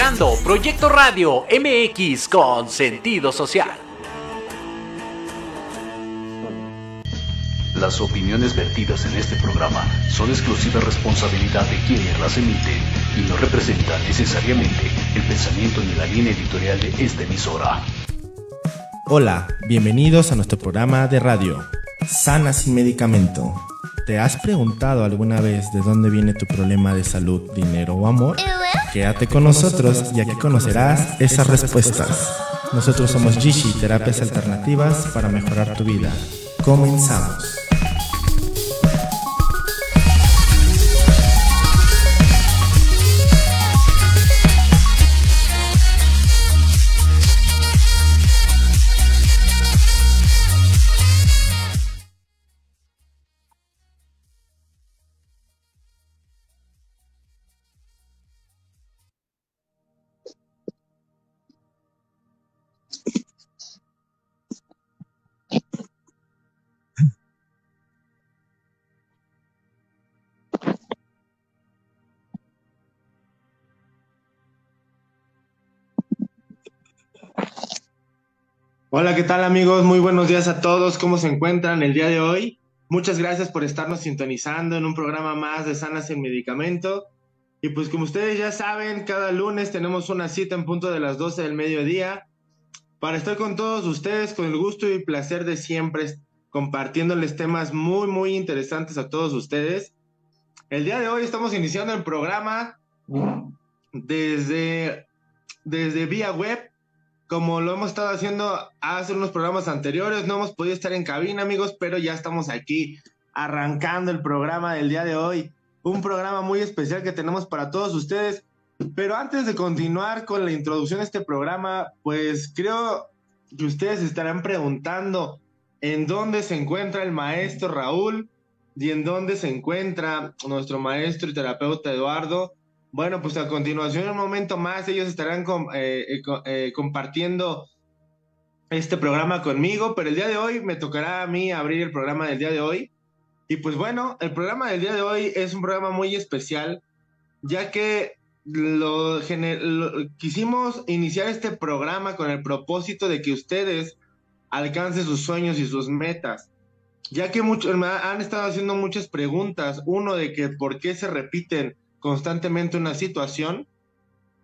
Escuchando Proyecto Radio MX con sentido social. Las opiniones vertidas en este programa son exclusiva responsabilidad de quienes las emiten y no representan necesariamente el pensamiento ni la línea editorial de esta emisora. Hola, bienvenidos a nuestro programa de radio, Sana sin medicamento. ¿Te has preguntado alguna vez de dónde viene tu problema de salud, dinero o amor? Quédate con nosotros y aquí conocerás esas respuestas. Nosotros somos Gishi, terapias alternativas para mejorar tu vida. Comenzamos. Hola, ¿qué tal amigos? Muy buenos días a todos. ¿Cómo se encuentran el día de hoy? Muchas gracias por estarnos sintonizando en un programa más de Sanas en Medicamento. Y pues como ustedes ya saben, cada lunes tenemos una cita en punto de las 12 del mediodía para estar con todos ustedes con el gusto y placer de siempre compartiéndoles temas muy, muy interesantes a todos ustedes. El día de hoy estamos iniciando el programa desde, desde vía web como lo hemos estado haciendo hace unos programas anteriores, no hemos podido estar en cabina, amigos, pero ya estamos aquí arrancando el programa del día de hoy. Un programa muy especial que tenemos para todos ustedes. Pero antes de continuar con la introducción de este programa, pues creo que ustedes estarán preguntando en dónde se encuentra el maestro Raúl y en dónde se encuentra nuestro maestro y terapeuta Eduardo. Bueno, pues a continuación, un momento más, ellos estarán eh, eh, eh, compartiendo este programa conmigo, pero el día de hoy me tocará a mí abrir el programa del día de hoy. Y pues bueno, el programa del día de hoy es un programa muy especial, ya que lo, quisimos iniciar este programa con el propósito de que ustedes alcancen sus sueños y sus metas, ya que muchos han estado haciendo muchas preguntas, uno de que por qué se repiten constantemente una situación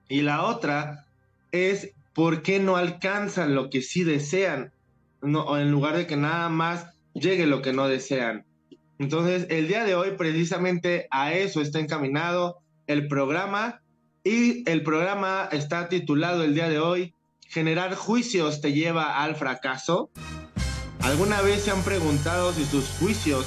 y la otra es por qué no alcanzan lo que sí desean, no, en lugar de que nada más llegue lo que no desean. Entonces, el día de hoy precisamente a eso está encaminado el programa y el programa está titulado el día de hoy, Generar juicios te lleva al fracaso. ¿Alguna vez se han preguntado si sus juicios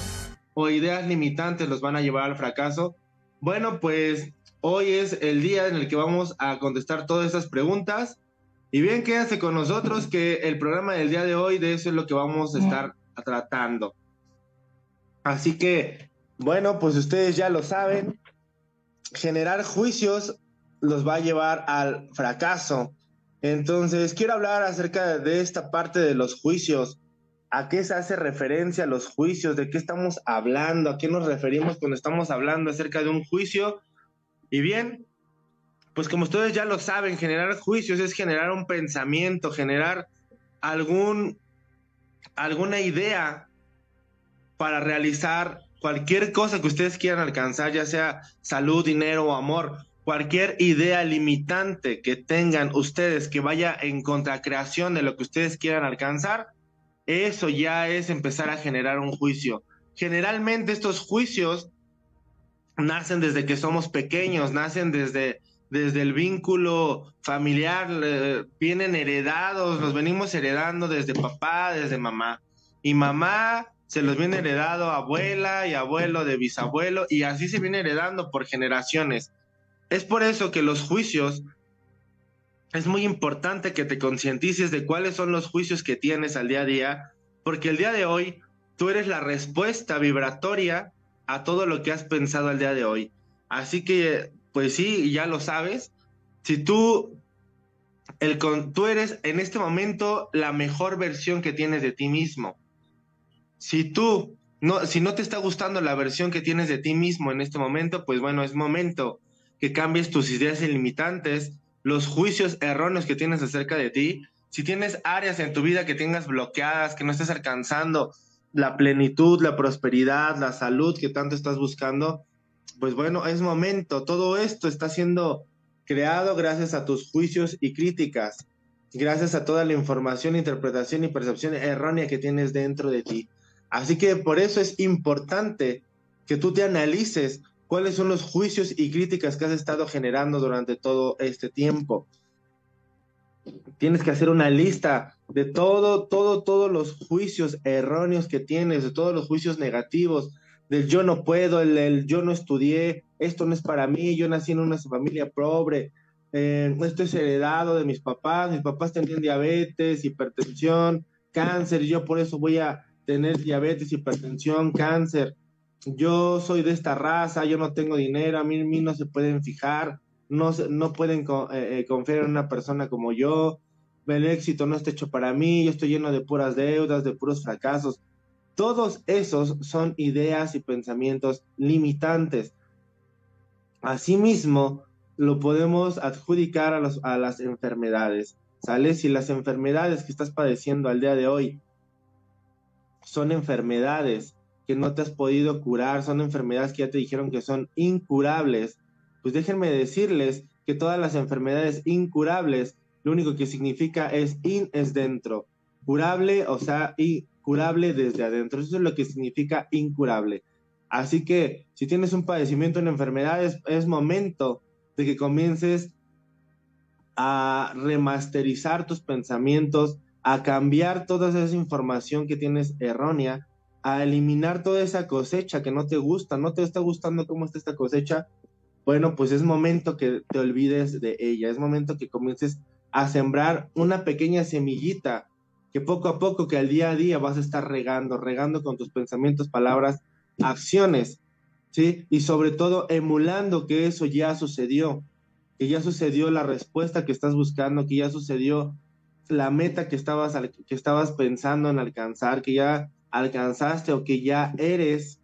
o ideas limitantes los van a llevar al fracaso? Bueno, pues hoy es el día en el que vamos a contestar todas esas preguntas. Y bien, quédate con nosotros que el programa del día de hoy, de eso es lo que vamos a estar tratando. Así que, bueno, pues ustedes ya lo saben, generar juicios los va a llevar al fracaso. Entonces, quiero hablar acerca de esta parte de los juicios ¿A qué se hace referencia los juicios? ¿De qué estamos hablando? ¿A qué nos referimos cuando estamos hablando acerca de un juicio? Y bien, pues como ustedes ya lo saben, generar juicios es generar un pensamiento, generar algún, alguna idea para realizar cualquier cosa que ustedes quieran alcanzar, ya sea salud, dinero o amor, cualquier idea limitante que tengan ustedes que vaya en contracreación de lo que ustedes quieran alcanzar, eso ya es empezar a generar un juicio. Generalmente estos juicios nacen desde que somos pequeños, nacen desde, desde el vínculo familiar, vienen heredados, los venimos heredando desde papá, desde mamá. Y mamá se los viene heredado abuela y abuelo de bisabuelo y así se viene heredando por generaciones. Es por eso que los juicios es muy importante que te concientices de cuáles son los juicios que tienes al día a día, porque el día de hoy tú eres la respuesta vibratoria a todo lo que has pensado al día de hoy. Así que, pues sí, ya lo sabes, si tú, tú eres en este momento la mejor versión que tienes de ti mismo. Si tú, no, si no te está gustando la versión que tienes de ti mismo en este momento, pues bueno, es momento que cambies tus ideas ilimitantes, los juicios erróneos que tienes acerca de ti. Si tienes áreas en tu vida que tengas bloqueadas, que no estés alcanzando la plenitud, la prosperidad, la salud que tanto estás buscando, pues bueno, es momento. Todo esto está siendo creado gracias a tus juicios y críticas, gracias a toda la información, interpretación y percepción errónea que tienes dentro de ti. Así que por eso es importante que tú te analices cuáles son los juicios y críticas que has estado generando durante todo este tiempo. Tienes que hacer una lista de todo, todo, todos los juicios erróneos que tienes, de todos los juicios negativos, del yo no puedo, el, yo no estudié, esto no es para mí, yo nací en una familia pobre, eh, esto es heredado de mis papás, mis papás tenían diabetes, hipertensión, cáncer, y yo por eso voy a tener diabetes, hipertensión, cáncer. Yo soy de esta raza, yo no tengo dinero, a mí, mí no se pueden fijar, no, no pueden eh, eh, confiar en una persona como yo, el éxito no está hecho para mí, yo estoy lleno de puras deudas, de puros fracasos. Todos esos son ideas y pensamientos limitantes. Asimismo, lo podemos adjudicar a, a las enfermedades. ¿Sale? Si las enfermedades que estás padeciendo al día de hoy son enfermedades que no te has podido curar, son enfermedades que ya te dijeron que son incurables, pues déjenme decirles que todas las enfermedades incurables, lo único que significa es in es dentro, curable, o sea, y curable desde adentro. Eso es lo que significa incurable. Así que si tienes un padecimiento en enfermedades, es momento de que comiences a remasterizar tus pensamientos, a cambiar toda esa información que tienes errónea, a eliminar toda esa cosecha que no te gusta, no te está gustando cómo está esta cosecha, bueno, pues es momento que te olvides de ella, es momento que comiences a sembrar una pequeña semillita que poco a poco, que al día a día vas a estar regando, regando con tus pensamientos, palabras, acciones, ¿sí? Y sobre todo emulando que eso ya sucedió, que ya sucedió la respuesta que estás buscando, que ya sucedió la meta que estabas, que estabas pensando en alcanzar, que ya alcanzaste o que ya eres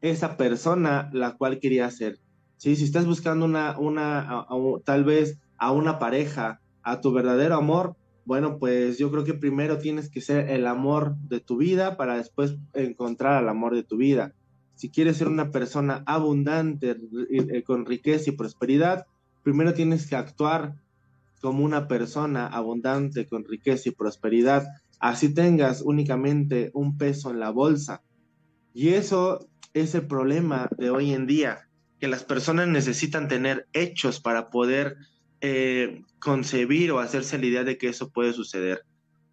esa persona la cual querías ser. ¿Sí? Si estás buscando una, una tal vez a una pareja, a tu verdadero amor, bueno, pues yo creo que primero tienes que ser el amor de tu vida para después encontrar al amor de tu vida. Si quieres ser una persona abundante, eh, con riqueza y prosperidad, primero tienes que actuar como una persona abundante, con riqueza y prosperidad. Así tengas únicamente un peso en la bolsa. Y eso es el problema de hoy en día, que las personas necesitan tener hechos para poder eh, concebir o hacerse la idea de que eso puede suceder.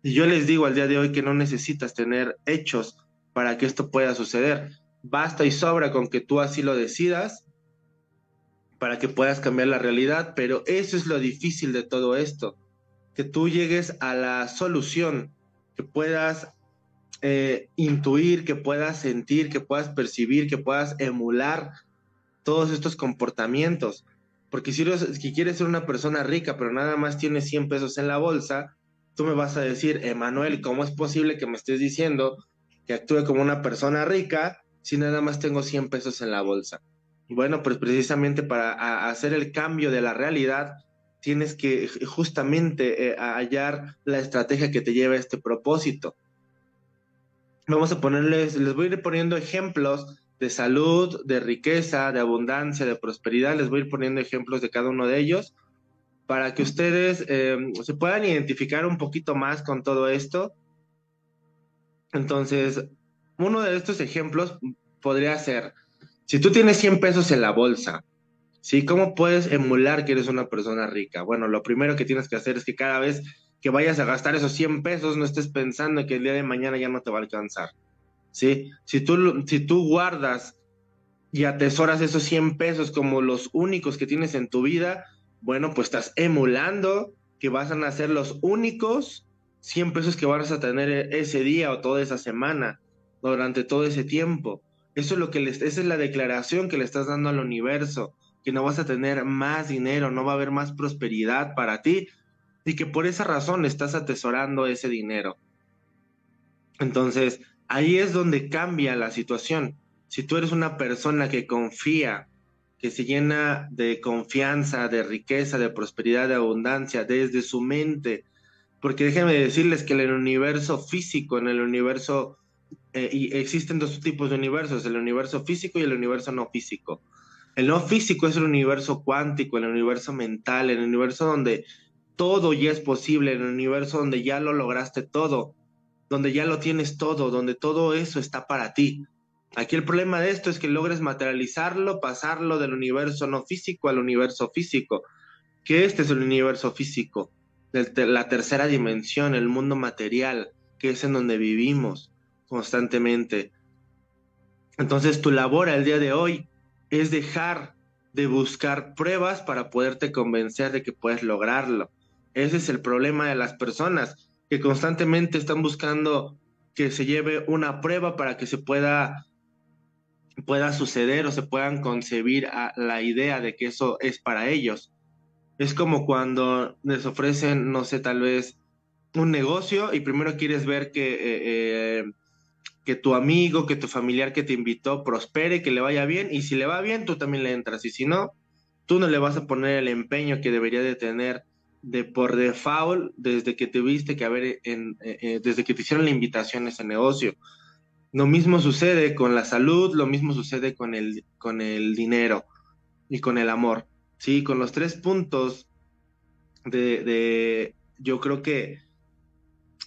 Y yo les digo al día de hoy que no necesitas tener hechos para que esto pueda suceder. Basta y sobra con que tú así lo decidas para que puedas cambiar la realidad, pero eso es lo difícil de todo esto, que tú llegues a la solución, que puedas eh, intuir, que puedas sentir, que puedas percibir, que puedas emular todos estos comportamientos. Porque si, quieres ser una persona rica, pero nada más tienes 100 pesos en la bolsa, tú me vas a decir, Emanuel, ¿cómo es posible que me estés diciendo que actúe como una persona rica si nada más tengo 100 pesos en la bolsa? Bueno, pues precisamente para hacer el cambio de la realidad, tienes que justamente eh, hallar la estrategia que te lleve a este propósito. Vamos a ponerles, les voy a ir poniendo ejemplos de salud, de riqueza, de abundancia, de prosperidad. Les voy a ir poniendo ejemplos de cada uno de ellos para que ustedes eh, se puedan identificar un poquito más con todo esto. Entonces, uno de estos ejemplos podría ser, si tú tienes 100 pesos en la bolsa, ¿sí? ¿Cómo puedes emular que eres una persona rica? Bueno, lo primero que tienes que hacer es que cada vez que vayas a gastar esos 100 pesos, no estés pensando que el día de mañana ya no te va a alcanzar. ¿sí? Si tú, si tú guardas y atesoras esos 100 pesos como los únicos que tienes en tu vida, bueno, pues estás emulando que vas a ser los únicos 100 pesos que vas a tener ese día o toda esa semana, durante todo ese tiempo. Eso es lo que les, esa es la declaración que le estás dando al universo, que no vas a tener más dinero, no va a haber más prosperidad para ti y que por esa razón estás atesorando ese dinero. Entonces, ahí es donde cambia la situación. Si tú eres una persona que confía, que se llena de confianza, de riqueza, de prosperidad, de abundancia, desde su mente. Porque déjenme decirles que en el universo físico, en el universo, eh, existen dos tipos de universos, el universo físico y el universo no físico. El no físico es el universo cuántico, el universo mental, el universo donde todo ya es posible, el universo donde ya lo lograste todo, donde ya lo tienes todo, donde todo eso está para ti. Aquí el problema de esto es que logres materializarlo, pasarlo del universo no físico al universo físico, que este es el universo físico, la tercera dimensión, el mundo material, que es en donde vivimos constantemente. Entonces tu labor al día de hoy es dejar de buscar pruebas para poderte convencer de que puedes lograrlo. Ese es el problema de las personas que constantemente están buscando que se lleve una prueba para que se pueda pueda suceder o se puedan concebir a la idea de que eso es para ellos. Es como cuando les ofrecen, no sé, tal vez un negocio y primero quieres ver que, eh, eh, que tu amigo, que tu familiar que te invitó prospere, que le vaya bien y si le va bien tú también le entras y si no, tú no le vas a poner el empeño que debería de tener de por default desde que te viste que haber en, eh, desde que te hicieron la invitación a ese negocio. Lo mismo sucede con la salud, lo mismo sucede con el, con el dinero y con el amor. Sí, con los tres puntos de, de, yo creo que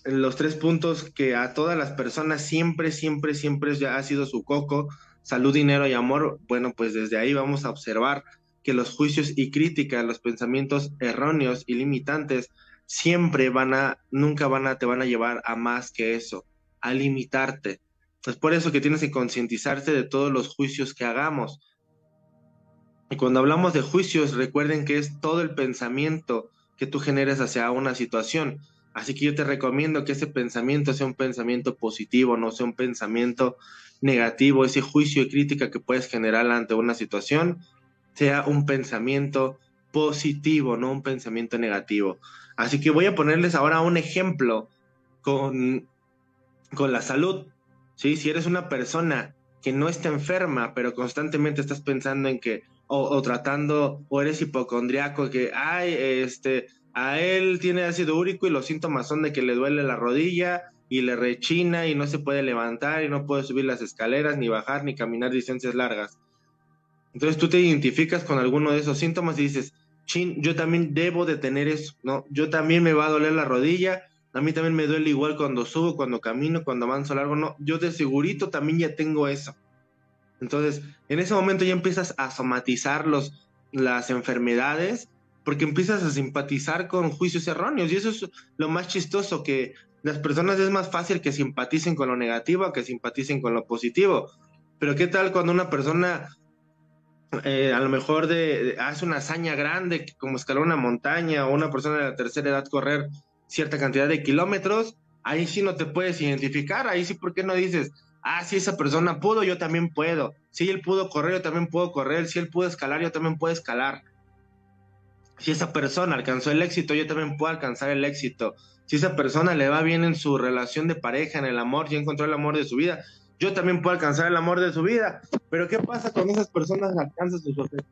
los tres puntos que a todas las personas siempre, siempre, siempre ya ha sido su coco, salud, dinero y amor, bueno, pues desde ahí vamos a observar que los juicios y críticas, los pensamientos erróneos y limitantes siempre van a, nunca van a, te van a llevar a más que eso, a limitarte, es por eso que tienes que concientizarte de todos los juicios que hagamos. Y cuando hablamos de juicios, recuerden que es todo el pensamiento que tú generes hacia una situación. Así que yo te recomiendo que ese pensamiento sea un pensamiento positivo, no sea un pensamiento negativo. Ese juicio y crítica que puedes generar ante una situación sea un pensamiento positivo, no un pensamiento negativo. Así que voy a ponerles ahora un ejemplo con, con la salud. ¿sí? Si eres una persona que no está enferma, pero constantemente estás pensando en que, o, tratando, o eres hipocondriaco, que, ay, este, a él tiene ácido úrico y los síntomas son de que le duele la rodilla y le rechina y no se puede levantar y no puede subir las escaleras, ni bajar, ni caminar distancias largas. Entonces tú te identificas con alguno de esos síntomas y dices, chin, yo también debo de tener eso, ¿no? Yo también me va a doler la rodilla, a mí también me duele igual cuando subo, cuando camino, cuando avanzo largo. No, yo de segurito también ya tengo eso. Entonces, en ese momento ya empiezas a somatizar los, las enfermedades porque empiezas a simpatizar con juicios erróneos. Y eso es lo más chistoso, que las personas es más fácil que simpaticen con lo negativo que simpaticen con lo positivo. Pero ¿qué tal cuando una persona eh, a lo mejor hace una hazaña grande, como escalar una montaña, o una persona de la tercera edad correr cierta cantidad de kilómetros, ahí sí no te puedes identificar, ahí sí, ¿por qué no dices, ah, si esa persona pudo, yo también puedo, si él pudo correr, yo también puedo correr, si él pudo escalar, yo también puedo escalar. Si esa persona alcanzó el éxito, yo también puedo alcanzar el éxito. Si esa persona le va bien en su relación de pareja, en el amor, ya encontró el amor de su vida, yo también puedo alcanzar el amor de su vida. Pero ¿qué pasa con esas personas alcanzan sus objetivos?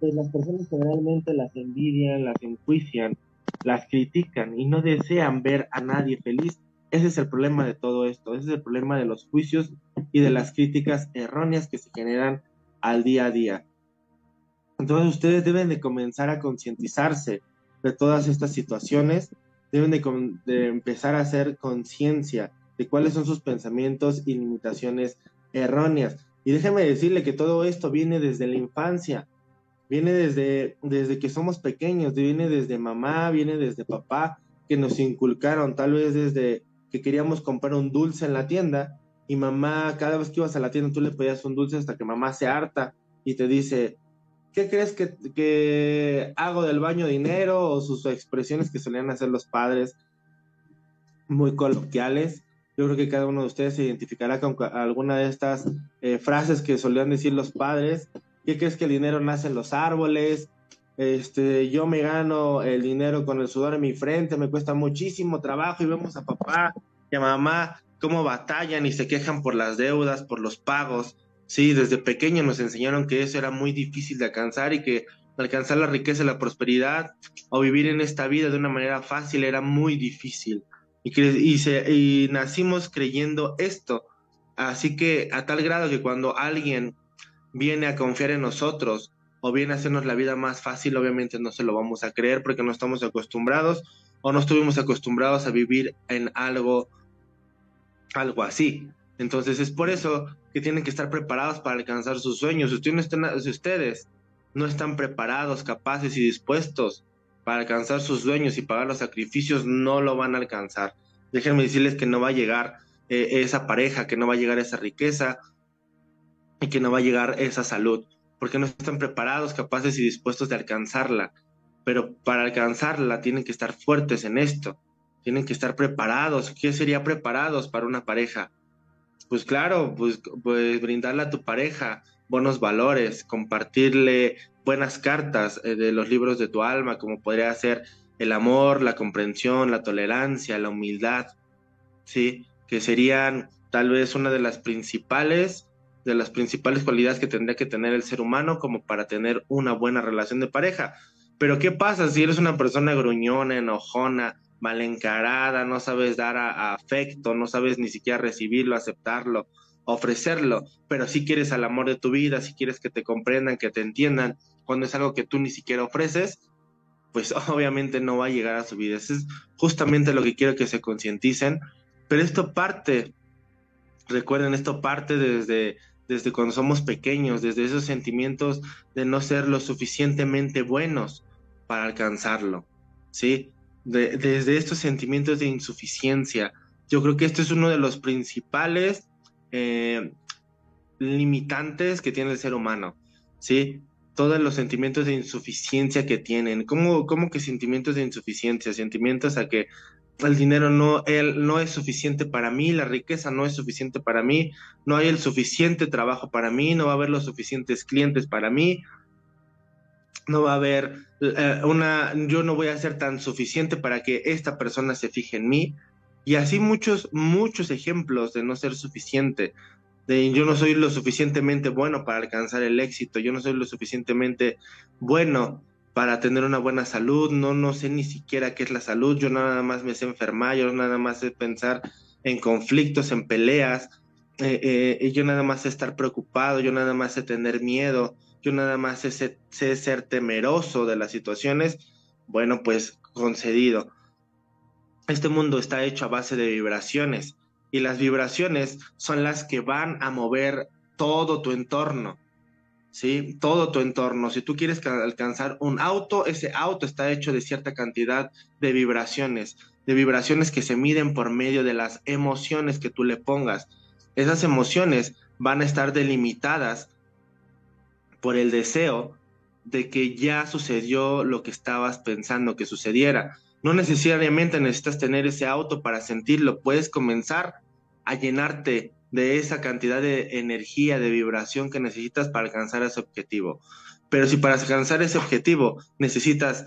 Pues las personas generalmente las envidian, las enjuician, las critican y no desean ver a nadie feliz. Ese es el problema de todo esto, ese es el problema de los juicios y de las críticas erróneas que se generan al día a día. Entonces ustedes deben de comenzar a concientizarse de todas estas situaciones, deben de, empezar a hacer conciencia de cuáles son sus pensamientos y limitaciones erróneas. Y déjeme decirle que todo esto viene desde la infancia viene desde, desde que somos pequeños, viene desde mamá, viene desde papá, que nos inculcaron, tal vez desde que queríamos comprar un dulce en la tienda y mamá, cada vez que ibas a la tienda tú le pedías un dulce hasta que mamá se harta y te dice, ¿qué crees que, hago del baño dinero? O sus expresiones que solían hacer los padres muy coloquiales. Yo creo que cada uno de ustedes se identificará con alguna de estas eh, frases que solían decir los padres ¿Qué crees que el dinero nace en los árboles? Este, yo me gano el dinero con el sudor en mi frente, me cuesta muchísimo trabajo y vemos a papá y a mamá cómo batallan y se quejan por las deudas, por los pagos. Sí, desde pequeño nos enseñaron que eso era muy difícil de alcanzar y que alcanzar la riqueza, la prosperidad o vivir en esta vida de una manera fácil era muy difícil. Y, y nacimos creyendo esto. Así que a tal grado que cuando alguien viene a confiar en nosotros o viene a hacernos la vida más fácil, obviamente no se lo vamos a creer porque no estamos acostumbrados o no estuvimos acostumbrados a vivir en algo, algo así. Entonces es por eso que tienen que estar preparados para alcanzar sus sueños. Si ustedes, no están, si ustedes no están preparados, capaces y dispuestos para alcanzar sus sueños y pagar los sacrificios, no lo van a alcanzar. Déjenme decirles que no va a llegar eh, esa pareja, que no va a llegar esa riqueza y que no va a llegar esa salud, porque no están preparados, capaces y dispuestos de alcanzarla. Pero para alcanzarla tienen que estar fuertes en esto, tienen que estar preparados. ¿Qué sería preparados para una pareja? Pues claro, pues, pues brindarle a tu pareja buenos valores, compartirle buenas cartas eh, de los libros de tu alma, como podría ser el amor, la comprensión, la tolerancia, la humildad, ¿sí? Que serían tal vez una de las principales, de las principales cualidades que tendría que tener el ser humano como para tener una buena relación de pareja. Pero ¿qué pasa si eres una persona gruñona, enojona, mal encarada, no sabes dar afecto, no sabes ni siquiera recibirlo, aceptarlo, ofrecerlo, pero si quieres al amor de tu vida, si quieres que te comprendan, que te entiendan, cuando es algo que tú ni siquiera ofreces, pues obviamente no va a llegar a su vida. Eso es justamente lo que quiero que se concienticen, pero esto parte, recuerden, esto parte desde, desde cuando somos pequeños, desde esos sentimientos de no ser lo suficientemente buenos para alcanzarlo, ¿sí? Desde estos sentimientos de insuficiencia. Yo creo que esto es uno de los principales eh, limitantes que tiene el ser humano, ¿sí? Todos los sentimientos de insuficiencia que tienen. ¿Cómo, cómo que sentimientos de insuficiencia? Sentimientos a que el dinero no, no es suficiente para mí, la riqueza no es suficiente para mí, no hay el suficiente trabajo para mí, no va a haber los suficientes clientes para mí, no va a haber eh, una, yo no voy a ser tan suficiente para que esta persona se fije en mí. Y así muchos, muchos ejemplos de no ser suficiente, de yo no soy lo suficientemente bueno para alcanzar el éxito, yo no soy lo suficientemente bueno para tener una buena salud, no, no sé ni siquiera qué es la salud, yo nada más me sé enfermar, yo nada más sé pensar en conflictos, en peleas, eh, eh, yo nada más sé estar preocupado, yo nada más sé tener miedo, yo nada más sé, sé ser temeroso de las situaciones, bueno, pues concedido. Este mundo está hecho a base de vibraciones y las vibraciones son las que van a mover todo tu entorno. ¿Sí? Todo tu entorno. Si tú quieres alcanzar un auto, ese auto está hecho de cierta cantidad de vibraciones, de vibraciones que se miden por medio de las emociones que tú le pongas. Esas emociones van a estar delimitadas por el deseo de que ya sucedió lo que estabas pensando que sucediera. No necesariamente necesitas tener ese auto para sentirlo, puedes comenzar a llenarte de esa cantidad de energía, de vibración que necesitas para alcanzar ese objetivo. Pero si para alcanzar ese objetivo necesitas,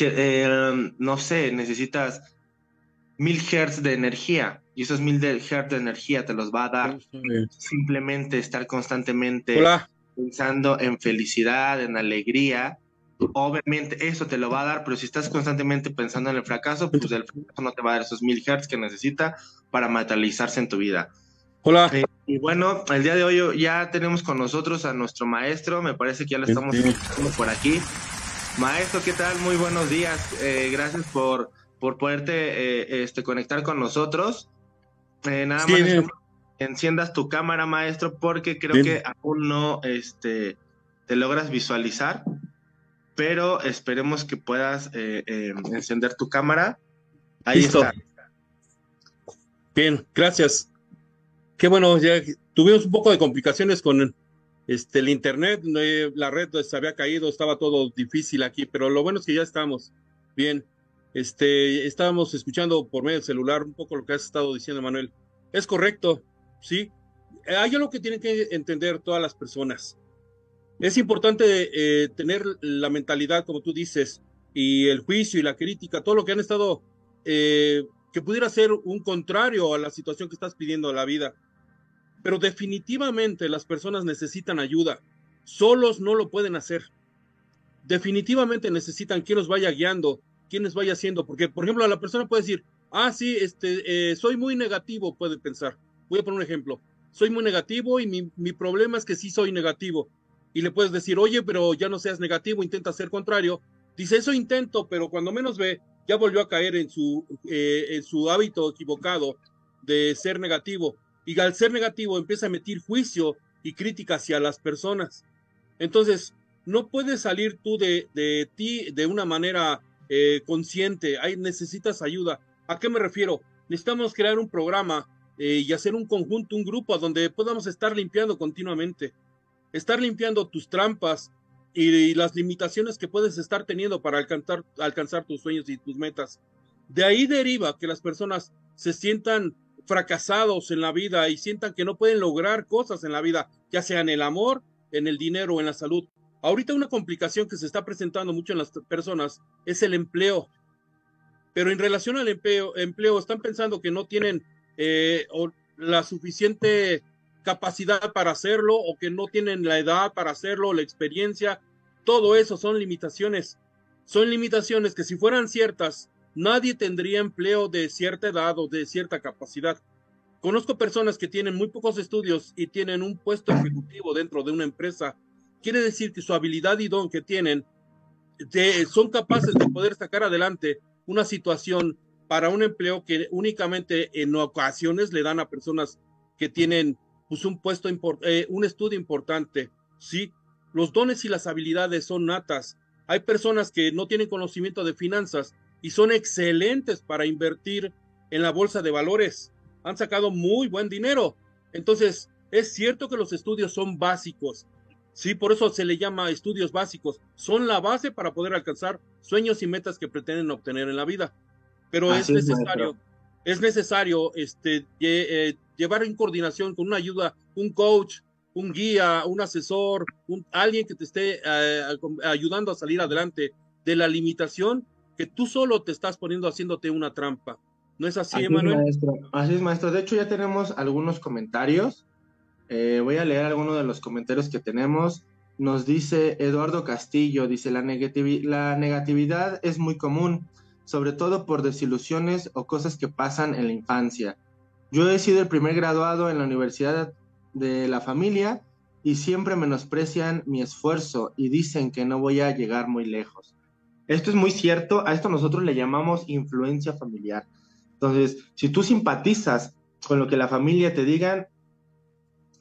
eh, no sé, necesitas mil hertz de energía y esos mil hertz de energía te los va a dar simplemente estar constantemente pensando en felicidad, en alegría, obviamente eso te lo va a dar, pero si estás constantemente pensando en el fracaso, pues el fracaso no te va a dar esos mil hertz que necesita para materializarse en tu vida. Hola. Eh, y bueno, el día de hoy ya tenemos con nosotros a nuestro maestro, me parece que ya lo estamos escuchando por aquí. Maestro, ¿qué tal? Muy buenos días. Eh, gracias por, por poderte eh, este, conectar con nosotros. nada más enciendas tu cámara, maestro, porque creo que aún no este, te logras visualizar pero esperemos que puedas eh, eh, encender tu cámara. Ahí está. Bien, gracias. Qué bueno, ya tuvimos un poco de complicaciones con este, el internet, la red se había caído, estaba todo difícil aquí, pero lo bueno es que ya estamos. Bien, este, estábamos escuchando por medio del celular un poco lo que has estado diciendo, Manuel. Es correcto, sí. Hay algo que tienen que entender todas las personas. Es importante eh, tener la mentalidad, como tú dices, y el juicio y la crítica, todo lo que han estado, eh, que pudiera ser un contrario a la situación que estás pidiendo a la vida. pero definitivamente las personas necesitan ayuda. Solos no lo pueden hacer. Definitivamente necesitan quien los vaya guiando, quien les vaya haciendo, porque por ejemplo la persona puede decir, ah, sí, este, eh, soy muy negativo, puede pensar. Voy a poner un ejemplo. Soy muy negativo y mi, mi problema es que sí soy negativo. Y le puedes decir, oye, pero ya no seas negativo, intenta ser contrario. Dice, eso intento, pero cuando menos ve, ya volvió a caer en su, eh, en su hábito equivocado de ser negativo y al ser negativo empieza a emitir juicio y crítica hacia las personas. Entonces, no puedes salir tú de, de ti de una manera eh, consciente, Hay, necesitas ayuda. ¿A qué me refiero? Necesitamos crear un programa eh, y hacer un conjunto, un grupo donde podamos estar limpiando continuamente, estar limpiando tus trampas y, las limitaciones que puedes estar teniendo para alcanzar, alcanzar tus sueños y tus metas. De ahí deriva que las personas se sientan fracasados en la vida y sientan que no pueden lograr cosas en la vida, ya sea en el amor, en el dinero o en la salud. Ahorita una complicación que se está presentando mucho en las personas es el empleo. Pero en relación al empleo, empleo están pensando que no tienen eh, la suficiente capacidad para hacerlo o que no tienen la edad para hacerlo, la experiencia. Todo eso son limitaciones. Son limitaciones que si fueran ciertas, nadie tendría empleo de cierta edad o de cierta capacidad. Conozco personas que tienen muy pocos estudios y tienen un puesto ejecutivo dentro de una empresa. Quiere decir que su habilidad y don que tienen son capaces de poder sacar adelante una situación para un empleo que únicamente en ocasiones le dan a personas que tienen pues, un puesto, eh, un estudio importante. Sí, los dones y las habilidades son natas. Hay personas que no tienen conocimiento de finanzas, y son excelentes para invertir en la bolsa de valores. Han sacado muy buen dinero. Entonces, es cierto que los estudios son básicos. Sí, por eso se le llama estudios básicos. Son la base para poder alcanzar sueños y metas que pretenden obtener en la vida. Pero es necesario, es, necesario este, eh, llevar en coordinación con una ayuda, un coach, un guía, un asesor, un, alguien que te esté eh, ayudando a salir adelante de la limitación que tú solo te estás poniendo haciéndote una trampa. ¿No es así, Emanuel? Maestro. Así es, maestro. De hecho, ya tenemos algunos comentarios. Eh, voy a leer algunos de los comentarios que tenemos. Nos dice Eduardo Castillo, dice, la, la negatividad es muy común, sobre todo por desilusiones o cosas que pasan en la infancia. Yo he sido el primer graduado en la Universidad de la Familia y siempre menosprecian mi esfuerzo y dicen que no voy a llegar muy lejos. Esto es muy cierto, a esto nosotros le llamamos influencia familiar. Entonces, si tú simpatizas con lo que la familia te digan,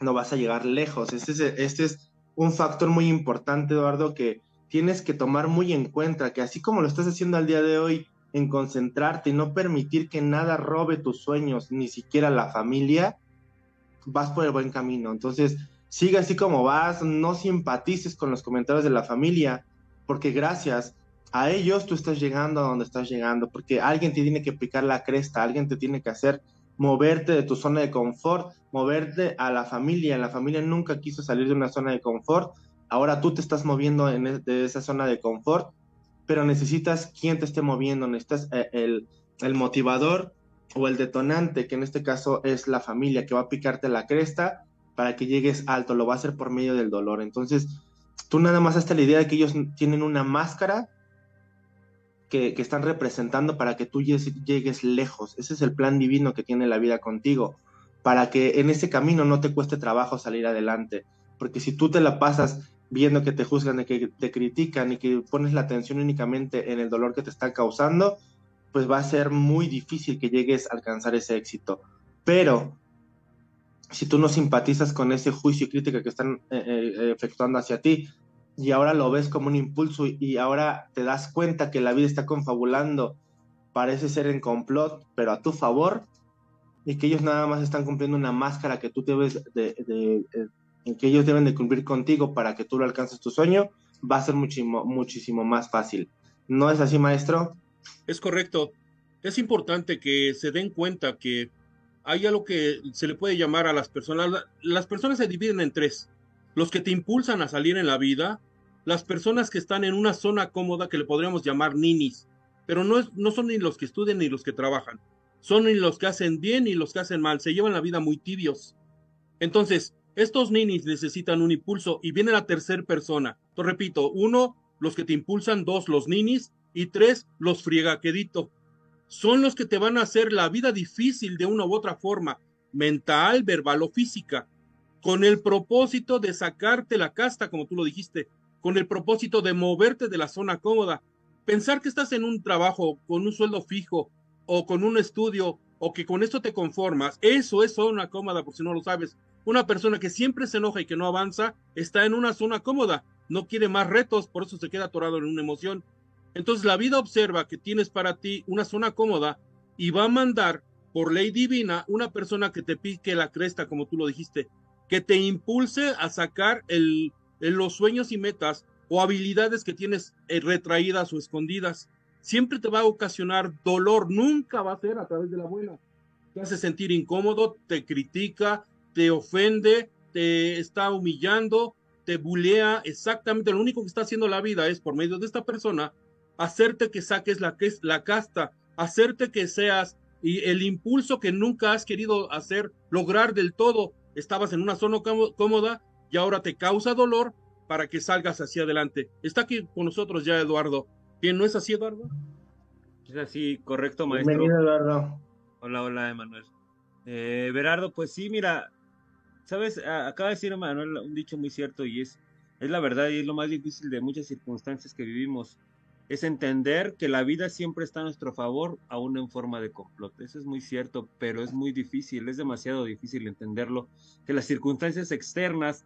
no vas a llegar lejos. Este es, este es un factor muy importante, Eduardo, que tienes que tomar muy en cuenta, que así como lo estás haciendo al día de hoy, en concentrarte y no permitir que nada robe tus sueños, ni siquiera la familia, vas por el buen camino. Entonces, sigue así como vas, no simpatices con los comentarios de la familia, porque gracias a ellos tú estás llegando a donde estás llegando, porque alguien te tiene que picar la cresta, alguien te tiene que hacer moverte de tu zona de confort, moverte a la familia. La familia nunca quiso salir de una zona de confort, ahora tú te estás moviendo en e, de esa zona de confort, pero necesitas quien te esté moviendo, necesitas eh, el, el motivador o el detonante, que en este caso es la familia, que va a picarte la cresta para que llegues alto, lo va a hacer por medio del dolor. Entonces, tú nada más hasta la idea de que ellos tienen una máscara que, están representando para que tú llegues, lejos. Ese es el plan divino que tiene la vida contigo, para que en ese camino no te cueste trabajo salir adelante. Porque si tú te la pasas viendo que te juzgan y que te critican y que pones la atención únicamente en el dolor que te están causando, pues va a ser muy difícil que llegues a alcanzar ese éxito. Pero si tú no simpatizas con ese juicio y crítica que están eh, eh, efectuando hacia ti, y ahora lo ves como un impulso y ahora te das cuenta que la vida está confabulando, parece ser en complot, pero a tu favor, y que ellos nada más están cumpliendo una máscara que tú debes de, de, de que ellos deben de cumplir contigo para que tú lo alcances tu sueño, va a ser muchísimo, muchísimo más fácil. ¿No es así, maestro? Es correcto. Es importante que se den cuenta que hay algo que se le puede llamar a las personas. Las personas se dividen en tres. Los que te impulsan a salir en la vida, las personas que están en una zona cómoda que le podríamos llamar ninis, pero no, es, no son ni los que estudian ni los que trabajan, son ni los que hacen bien ni los que hacen mal, se llevan la vida muy tibios. Entonces, estos ninis necesitan un impulso y viene la tercera persona. Te repito, uno, los que te impulsan, dos, los ninis y tres, los friegaquedito. Son los que te van a hacer la vida difícil de una u otra forma, mental, verbal o física, con el propósito de sacarte la casta, como tú lo dijiste, con el propósito de moverte de la zona cómoda. Pensar que estás en un trabajo con un sueldo fijo o con un estudio o que con esto te conformas, eso es zona cómoda, por si no lo sabes. Una persona que siempre se enoja y que no avanza está en una zona cómoda, no quiere más retos, por eso se queda atorado en una emoción. Entonces la vida observa que tienes para ti una zona cómoda y va a mandar por ley divina una persona que te pique la cresta, como tú lo dijiste, que te impulse a sacar los sueños y metas o habilidades que tienes eh, retraídas o escondidas. Siempre te va a ocasionar dolor, nunca va a ser a través de la buena. Te hace sentir incómodo, te critica, te ofende, te está humillando, te bulea. Exactamente lo único que está haciendo la vida es por medio de esta persona hacerte que saques la, la casta, hacerte que seas y el impulso que nunca has querido hacer, lograr del todo. Estabas en una zona cómoda y ahora te causa dolor para que salgas hacia adelante. Está aquí con nosotros ya Eduardo. ¿Quién no es así, Eduardo? Es así, correcto, maestro. Bienvenido, Eduardo. Hola, hola, Emanuel. Eh, Berardo, pues sí, mira, sabes, acaba de decir Emanuel un dicho muy cierto y es, es la verdad y es lo más difícil de muchas circunstancias que vivimos es entender que la vida siempre está a nuestro favor, aún en forma de complot. Eso es muy cierto, pero es muy difícil, es demasiado difícil entenderlo, que las circunstancias externas,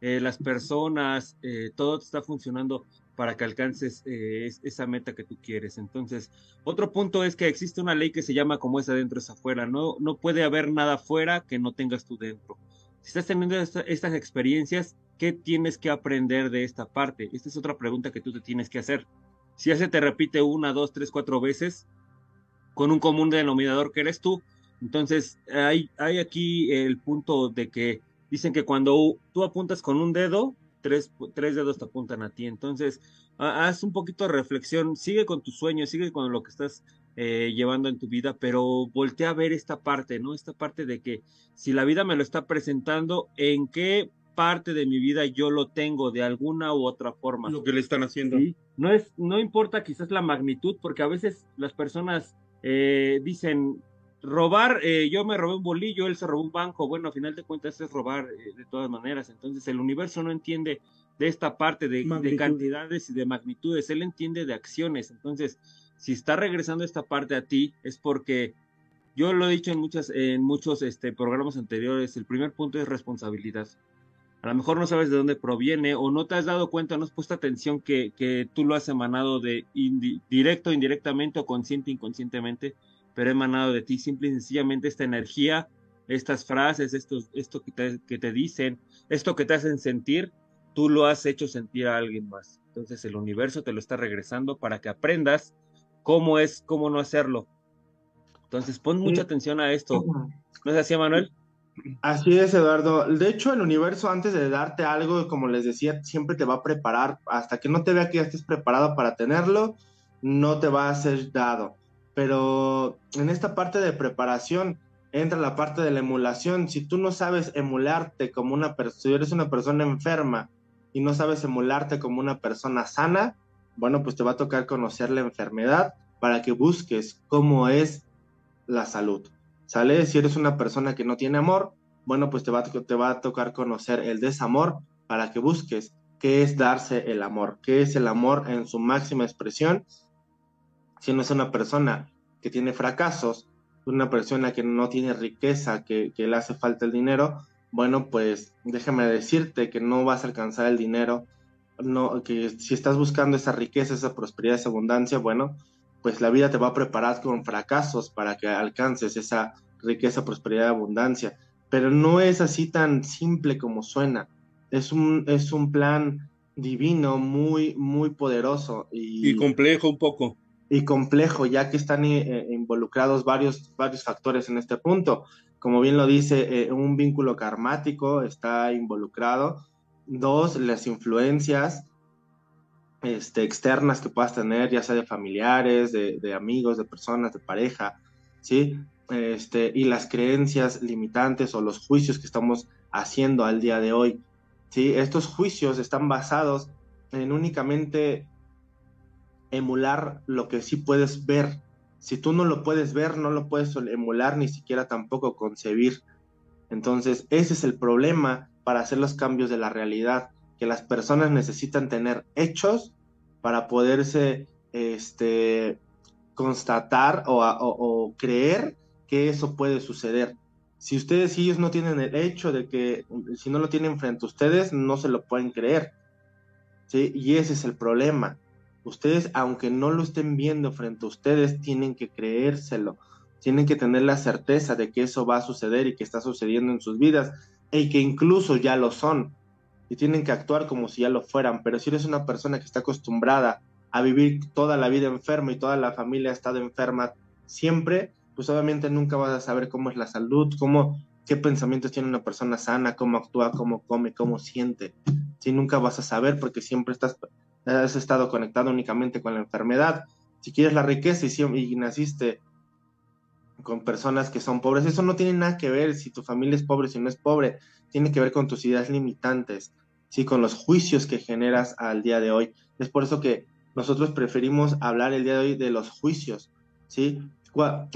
eh, las personas, eh, todo está funcionando para que alcances eh, esa meta que tú quieres. Entonces, otro punto es que existe una ley que se llama como es adentro es afuera. No, no puede haber nada afuera que no tengas tú dentro. Si estás teniendo estas experiencias, ¿qué tienes que aprender de esta parte? Esta es otra pregunta que tú te tienes que hacer si ya se te repite una, dos, tres, cuatro veces, con un común denominador que eres tú, entonces hay, aquí el punto de que dicen que cuando tú apuntas con un dedo, tres, tres dedos te apuntan a ti. Entonces, haz un poquito de reflexión, sigue con tus sueños, sigue con lo que estás eh, llevando en tu vida, pero voltea a ver esta parte, ¿no? Esta parte de que si la vida me lo está presentando, ¿en qué parte de mi vida yo lo tengo de alguna u otra forma? Lo que le están haciendo. No, es, no importa quizás la magnitud, porque a veces las personas eh, dicen, robar, eh, yo me robé un bolillo, él se robó un banco, bueno, a final de cuentas es robar eh, de todas maneras, entonces el universo no entiende de esta parte de, de, cantidades y de magnitudes, él entiende de acciones, entonces si está regresando esta parte a ti es porque yo lo he dicho en muchas en muchos este, programas anteriores, el primer punto es responsabilidad a lo mejor no sabes de dónde proviene o no te has dado cuenta, no has puesto atención que, que tú lo has emanado de directo, indirectamente o consciente, inconscientemente, pero emanado de ti simple y sencillamente esta energía, estas frases, estos, esto que te, que te dicen, esto que te hacen sentir, tú lo has hecho sentir a alguien más. Entonces el universo te lo está regresando para que aprendas cómo es, cómo no hacerlo. Entonces pon mucha atención a esto. ¿No es así, Manuel? Así es, Eduardo. De hecho, el universo, antes de darte algo, como les decía, siempre te va a preparar. Hasta que no te vea que ya estés preparado para tenerlo, no te va a ser dado. Pero en esta parte de preparación entra la parte de la emulación. Si tú no sabes emularte como una persona, si eres una persona enferma y no sabes emularte como una persona sana, bueno, pues te va a tocar conocer la enfermedad para que busques cómo es la salud. ¿Sale? Si eres una persona que no tiene amor, bueno, pues te va, te va a tocar conocer el desamor para que busques qué es darse el amor, qué es el amor en su máxima expresión. Si no es una persona que tiene fracasos, una persona que no tiene riqueza, que, que le hace falta el dinero, bueno, pues déjame decirte que no vas a alcanzar el dinero, no, que si estás buscando esa riqueza, esa prosperidad, esa abundancia, bueno, pues la vida te va a preparar con fracasos para que alcances esa riqueza, prosperidad, abundancia. Pero no es así tan simple como suena. Es un, es un plan divino muy, muy poderoso. Y, complejo un poco. Y complejo, ya que están eh, involucrados varios, varios factores en este punto. Como bien lo dice, eh, un vínculo karmático está involucrado. Dos, las influencias este, externas que puedas tener, ya sea de familiares, de, amigos, de personas, de pareja, ¿sí? Este, y las creencias limitantes o los juicios que estamos haciendo al día de hoy. ¿sí? Estos juicios están basados en únicamente emular lo que sí puedes ver. Si tú no lo puedes ver, no lo puedes emular ni siquiera tampoco concebir. Entonces, ese es el problema para hacer los cambios de la realidad, que las personas necesitan tener hechos para poderse este, constatar o, creer que eso puede suceder. Si ustedes ellos no tienen el hecho de que, si no lo tienen frente a ustedes, no se lo pueden creer. Y ese es el problema. Ustedes, aunque no lo estén viendo frente a ustedes, tienen que creérselo. Tienen que tener la certeza de que eso va a suceder y que está sucediendo en sus vidas y que incluso ya lo son. Y tienen que actuar como si ya lo fueran. Pero si eres una persona que está acostumbrada a vivir toda la vida enferma y toda la familia ha estado enferma siempre, pues obviamente nunca vas a saber cómo es la salud, cómo, qué pensamientos tiene una persona sana, cómo actúa, cómo come, cómo siente. Si nunca vas a saber porque siempre estás, has estado conectado únicamente con la enfermedad. Si quieres la riqueza y, y naciste con personas que son pobres, eso no tiene nada que ver si tu familia es pobre, si no es pobre, tiene que ver con tus ideas limitantes, ¿sí? con los juicios que generas al día de hoy. Es por eso que nosotros preferimos hablar el día de hoy de los juicios, ¿sí?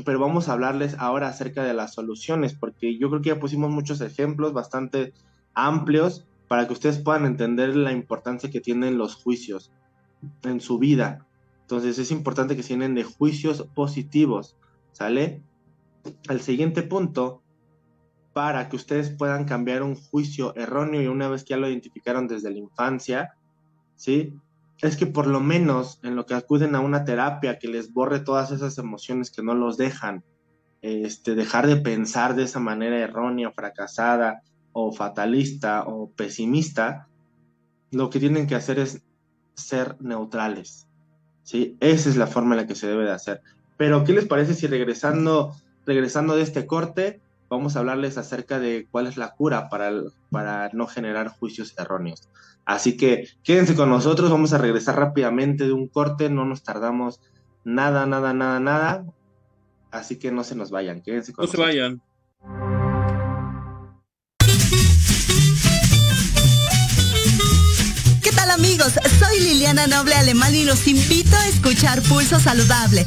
Pero vamos a hablarles ahora acerca de las soluciones, porque yo creo que ya pusimos muchos ejemplos bastante amplios para que ustedes puedan entender la importancia que tienen los juicios en su vida. Entonces es importante que se tienen de juicios positivos, ¿sale? El siguiente punto, para que ustedes puedan cambiar un juicio erróneo y una vez que ya lo identificaron desde la infancia, ¿sí? es que por lo menos en lo que acuden a una terapia que les borre todas esas emociones que no los dejan, este, dejar de pensar de esa manera errónea, fracasada o fatalista o pesimista, lo que tienen que hacer es ser neutrales. ¿sí? Esa es la forma en la que se debe de hacer. Pero, ¿qué les parece si regresando, regresando de este corte, vamos a hablarles acerca de cuál es la cura para, para no generar juicios erróneos? Así que quédense con nosotros, vamos a regresar rápidamente de un corte, no nos tardamos nada, nada, nada, nada. Así que no se nos vayan, quédense con nosotros. No se vayan. ¿Qué tal amigos? Soy Liliana Noble Alemán y los invito a escuchar Pulso Saludable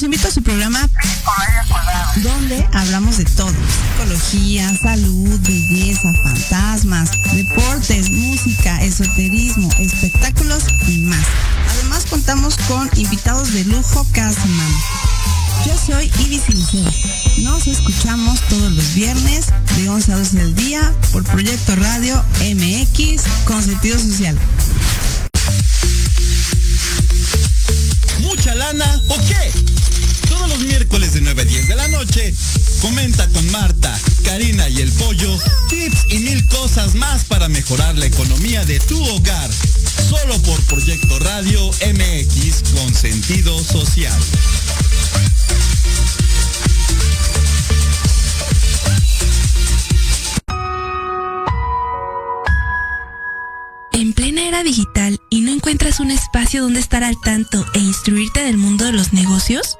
Los invito a su programa donde hablamos de todo. Psicología, salud, belleza, fantasmas, deportes, música, esoterismo, espectáculos y más. Además contamos con invitados de lujo cada semana. Yo soy Ibis Sincero. Nos escuchamos todos los viernes de 11 a 12 del día por Proyecto Radio MX con sentido social. ¿Mucha lana o qué? Miércoles de 9 a 10 de la noche, comenta con Marta, Karina y el Pollo tips y mil cosas más para mejorar la economía de tu hogar. Solo por Proyecto Radio MX con sentido social. En plena era digital y no encuentras un espacio donde estar al tanto e instruirte del mundo de los negocios?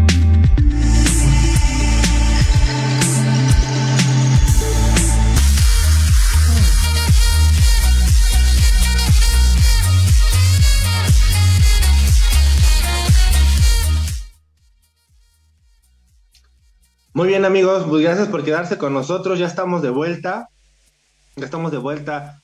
Muy bien amigos, pues gracias por quedarse con nosotros, ya estamos de vuelta, ya estamos de vuelta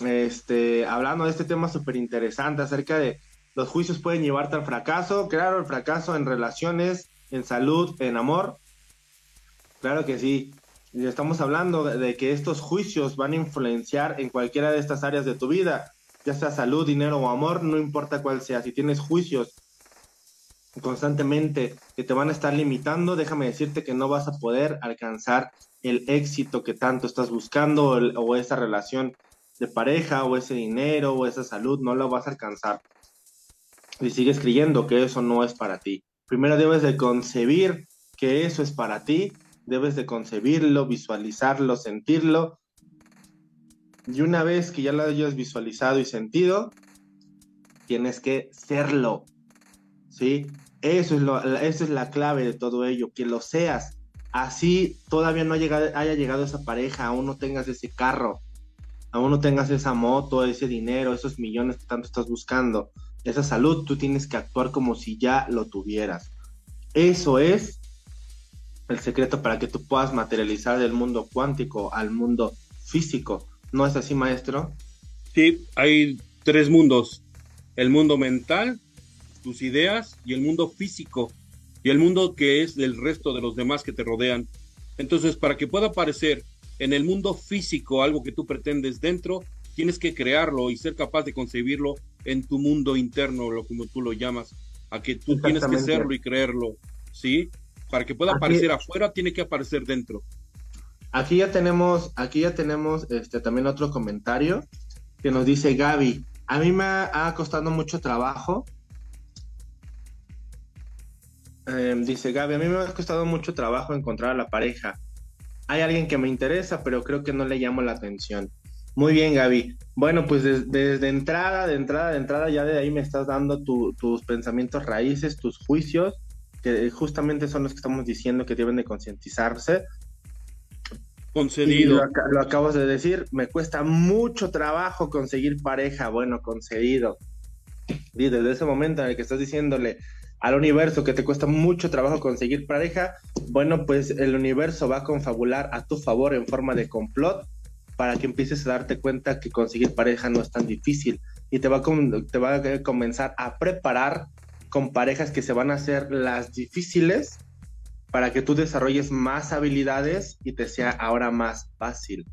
este, hablando de este tema súper interesante acerca de los juicios pueden llevarte al fracaso. Claro, el fracaso en relaciones, en salud, en amor. Claro que sí. Estamos hablando de que estos juicios van a influenciar en cualquiera de estas áreas de tu vida, ya sea salud, dinero o amor, no importa cuál sea. Si tienes juicios constantemente que te van a estar limitando, déjame decirte que no vas a poder alcanzar el éxito que tanto estás buscando o, esa relación de pareja o ese dinero o esa salud, no lo vas a alcanzar. Y sigues creyendo que eso no es para ti. Primero debes de concebir que eso es para ti, debes de concebirlo, visualizarlo, sentirlo. Y una vez que ya lo hayas visualizado y sentido, tienes que serlo. ¿Sí? Eso es, lo, eso es la clave de todo ello, que lo seas. Así todavía no haya llegado esa pareja, aún no tengas ese carro, aún no tengas esa moto, ese dinero, esos millones que tanto estás buscando, esa salud, tú tienes que actuar como si ya lo tuvieras. Eso es el secreto para que tú puedas materializar del mundo cuántico al mundo físico. ¿No es así, maestro? Sí, hay tres mundos. El mundo mental, tus ideas y el mundo físico y el mundo que es del resto de los demás que te rodean. Entonces, para que pueda aparecer en el mundo físico algo que tú pretendes dentro, tienes que crearlo y ser capaz de concebirlo en tu mundo interno, lo como tú lo llamas, a que tú tienes que serlo y creerlo, ¿sí? Para que pueda aparecer afuera, tiene que aparecer dentro. Aquí ya tenemos, aquí ya tenemos este también otro comentario que nos dice Gaby. A mí me ha costado mucho trabajo Em, dice Gaby, a mí me ha costado mucho trabajo encontrar a la pareja. Hay alguien que me interesa, pero creo que no le llamo la atención. Muy bien, Gaby. Bueno, pues desde entrada, de entrada, de entrada, ya de ahí me estás dando tus pensamientos raíces, tus juicios, que justamente son los que estamos diciendo que deben de concientizarse. Concedido. Lo, lo, acabas de decir, me cuesta mucho trabajo conseguir pareja. Bueno, concedido. Y desde ese momento en el que estás diciéndole, al universo que te cuesta mucho trabajo conseguir pareja, bueno, pues el universo va a confabular a tu favor en forma de complot para que empieces a darte cuenta que conseguir pareja no es tan difícil y te va a, te va a comenzar a preparar con parejas que se van a hacer las difíciles para que tú desarrolles más habilidades y te sea ahora más fácil.